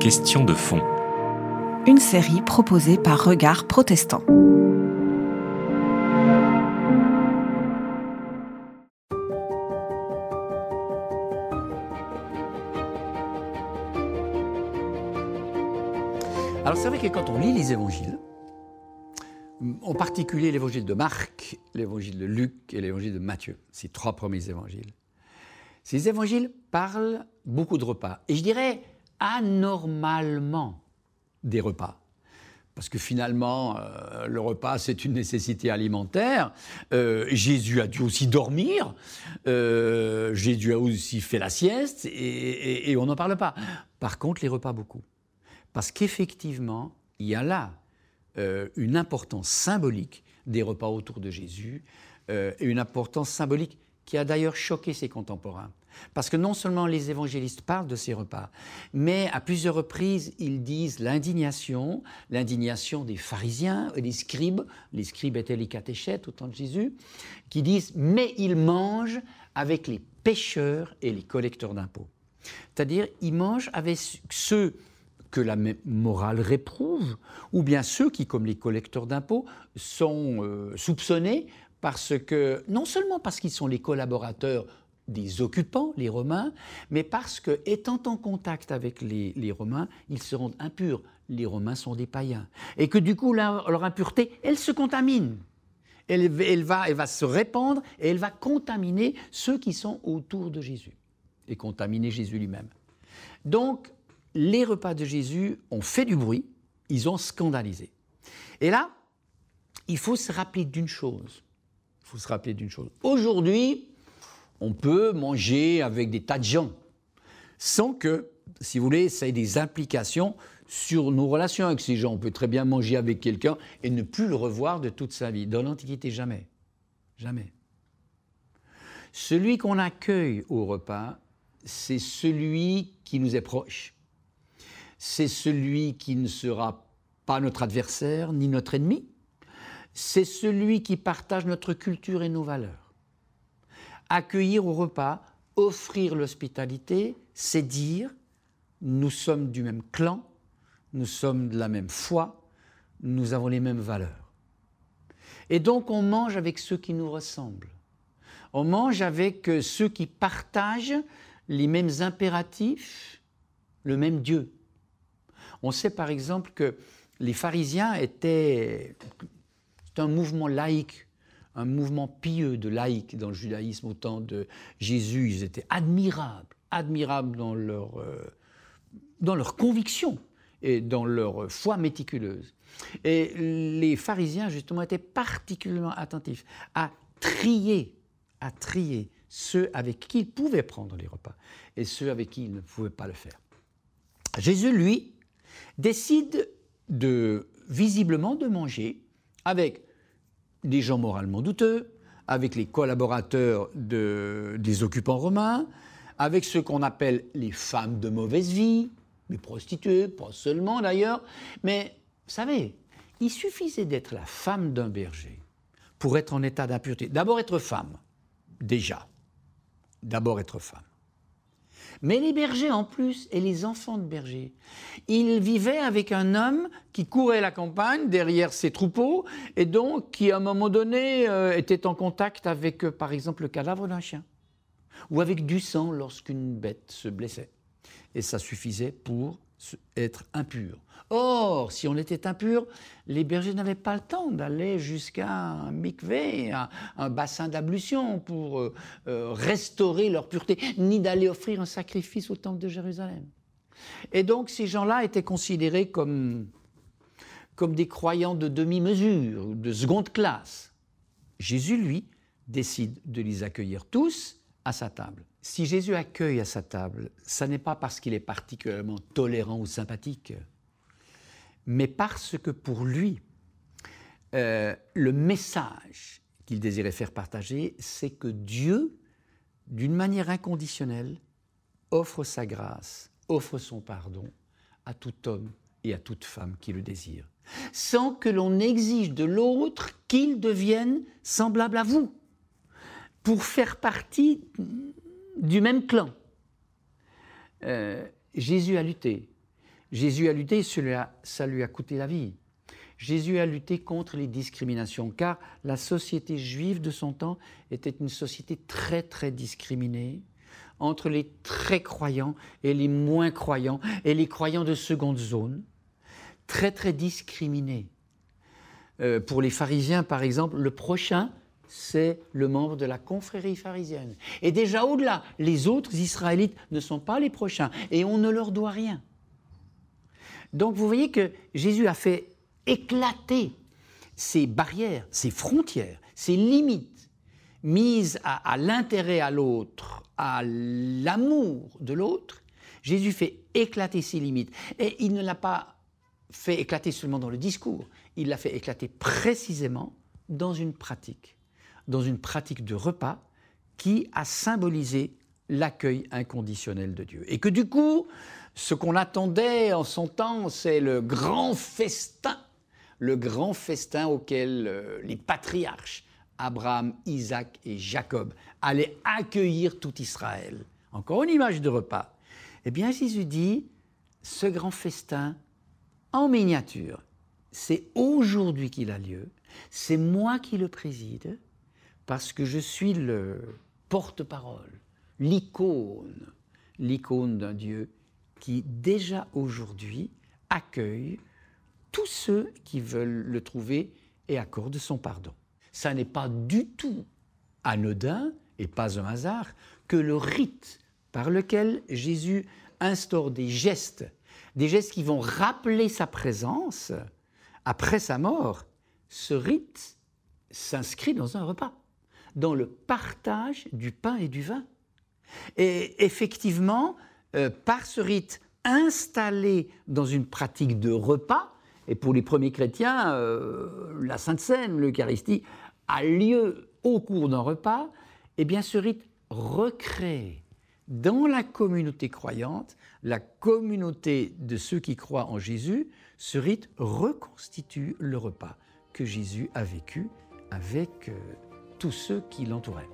Question de fond. Une série proposée par Regard Protestant. Alors c'est vrai que quand on lit les évangiles, en particulier l'évangile de Marc, l'évangile de Luc et l'évangile de Matthieu, ces trois premiers évangiles, ces évangiles parlent beaucoup de repas. Et je dirais anormalement des repas. Parce que finalement, euh, le repas, c'est une nécessité alimentaire. Euh, Jésus a dû aussi dormir. Euh, Jésus a aussi fait la sieste. Et, et on n'en parle pas. Par contre, les repas, beaucoup. Parce qu'effectivement, il y a là une importance symbolique des repas autour de Jésus. et une importance symbolique qui a d'ailleurs choqué ses contemporains. Parce que non seulement les évangélistes parlent de ces repas, mais à plusieurs reprises, ils disent l'indignation, l'indignation des pharisiens et des scribes, les scribes étaient les catéchètes au temps de Jésus, qui disent Mais ils mangent avec les pêcheurs et les collecteurs d'impôts. C'est-à-dire, ils mangent avec ceux que la morale réprouve, ou bien ceux qui, comme les collecteurs d'impôts, sont euh, soupçonnés parce que, non seulement parce qu'ils sont les collaborateurs des occupants, les Romains, mais parce que, étant en contact avec les, Romains, ils se rendent impurs. Les Romains sont des païens. Et que du coup, leur, impureté, elle se contamine. Elle, va, elle va se répandre et elle va contaminer ceux qui sont autour de Jésus. Et contaminer Jésus lui-même. Donc, les repas de Jésus ont fait du bruit, ils ont scandalisé. Et là, il faut se rappeler d'une chose. Il faut se rappeler d'une chose. Aujourd'hui, on peut manger avec des tas de gens, sans que, si vous voulez, ça ait des implications sur nos relations avec ces gens. On peut très bien manger avec quelqu'un et ne plus le revoir de toute sa vie. Dans l'Antiquité, jamais. Jamais. Celui qu'on accueille au repas, c'est celui qui nous est proche. C'est celui qui ne sera pas notre adversaire ni notre ennemi. C'est celui qui partage notre culture et nos valeurs accueillir au repas, offrir l'hospitalité, c'est dire nous sommes du même clan, nous sommes de la même foi, nous avons les mêmes valeurs. Et donc on mange avec ceux qui nous ressemblent. On mange avec euh, ceux qui partagent les mêmes impératifs, le même Dieu. On sait par exemple que les pharisiens étaient un mouvement laïque un mouvement pieux de laïcs dans le judaïsme au temps de Jésus. Ils étaient admirables, admirables dans leur, euh, dans leur conviction et dans leur foi méticuleuse. Et les pharisiens, justement, étaient particulièrement attentifs à trier, à trier ceux avec qui ils pouvaient prendre les repas et ceux avec qui ils ne pouvaient pas le faire. Jésus, lui, décide de visiblement de manger avec des gens moralement douteux, avec les collaborateurs des occupants romains, avec ce qu'on appelle les femmes de mauvaise vie, les prostituées, pas seulement d'ailleurs, mais vous savez, il suffisait d'être la femme d'un berger pour être en état d'impureté. D'abord être femme, déjà. D'abord être femme. Mais les bergers en plus, et les enfants de bergers, ils vivaient avec un homme qui courait la campagne derrière ses troupeaux, et donc qui à un moment donné euh, était en contact avec, euh, par exemple, le cadavre d'un chien, ou avec du sang lorsqu'une bête se blessait. Et ça suffisait pour être impur. Or, si on était impur, les bergers n'avaient pas le temps d'aller jusqu'à un mikvé, un, bassin d'ablution pour euh, euh, restaurer leur pureté, ni d'aller offrir un sacrifice au temple de Jérusalem. Et donc ces gens-là étaient considérés comme, comme des croyants de demi-mesure, de seconde classe. Jésus, lui, décide de les accueillir tous à sa table. Si Jésus accueille à sa table, ça n'est pas parce qu'il est particulièrement tolérant ou sympathique mais parce que pour lui, euh, le message qu'il désirait faire partager, c'est que Dieu, d'une manière inconditionnelle, offre sa grâce, offre son pardon à tout homme et à toute femme qui le désire, sans que l'on exige de l'autre qu'il devienne semblable à vous, pour faire partie du même clan. Euh, Jésus a lutté. Jésus a lutté, ça lui a coûté la vie. Jésus a lutté contre les discriminations, car la société juive de son temps était une société très très discriminée entre les très croyants et les moins croyants, et les croyants de seconde zone, très très discriminés. Euh, pour les pharisiens, par exemple, le prochain, c'est le membre de la confrérie pharisienne. Et déjà au-delà, les autres Israélites ne sont pas les prochains, et on ne leur doit rien. Donc vous voyez que Jésus a fait éclater ces barrières, ces frontières, ces limites mises à, l'intérêt à l'autre, à l'amour de l'autre. Jésus fait éclater ces limites. Et il ne l'a pas fait éclater seulement dans le discours, il l'a fait éclater précisément dans une pratique, dans une pratique de repas qui a symbolisé l'accueil inconditionnel de Dieu. Et que du coup, ce qu'on attendait en son temps, c'est le grand festin, le grand festin auquel euh, les patriarches, Abraham, Isaac et Jacob, allaient accueillir tout Israël. Encore une image de repas. Eh bien, Jésus dit, ce grand festin, en miniature, c'est aujourd'hui qu'il a lieu, c'est moi qui le préside, parce que je suis le porte-parole, l'icône, l'icône d'un Dieu qui déjà aujourd'hui accueille tous ceux qui veulent le trouver et accorde son pardon. Ça n'est pas du tout anodin et pas un hasard que le rite par lequel Jésus instaure des gestes, des gestes qui vont rappeler sa présence après sa mort, ce rite s'inscrit dans un repas, dans le partage du pain et du vin. Et effectivement, euh, par ce rite installé dans une pratique de repas, et pour les premiers chrétiens, euh, la Sainte Seine, l'Eucharistie, a lieu au cours d'un repas, et eh bien ce rite recrée dans la communauté croyante, la communauté de ceux qui croient en Jésus, ce rite reconstitue le repas que Jésus a vécu avec euh, tous ceux qui l'entouraient.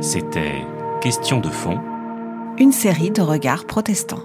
C'était Question de fond. Une série de regards protestants.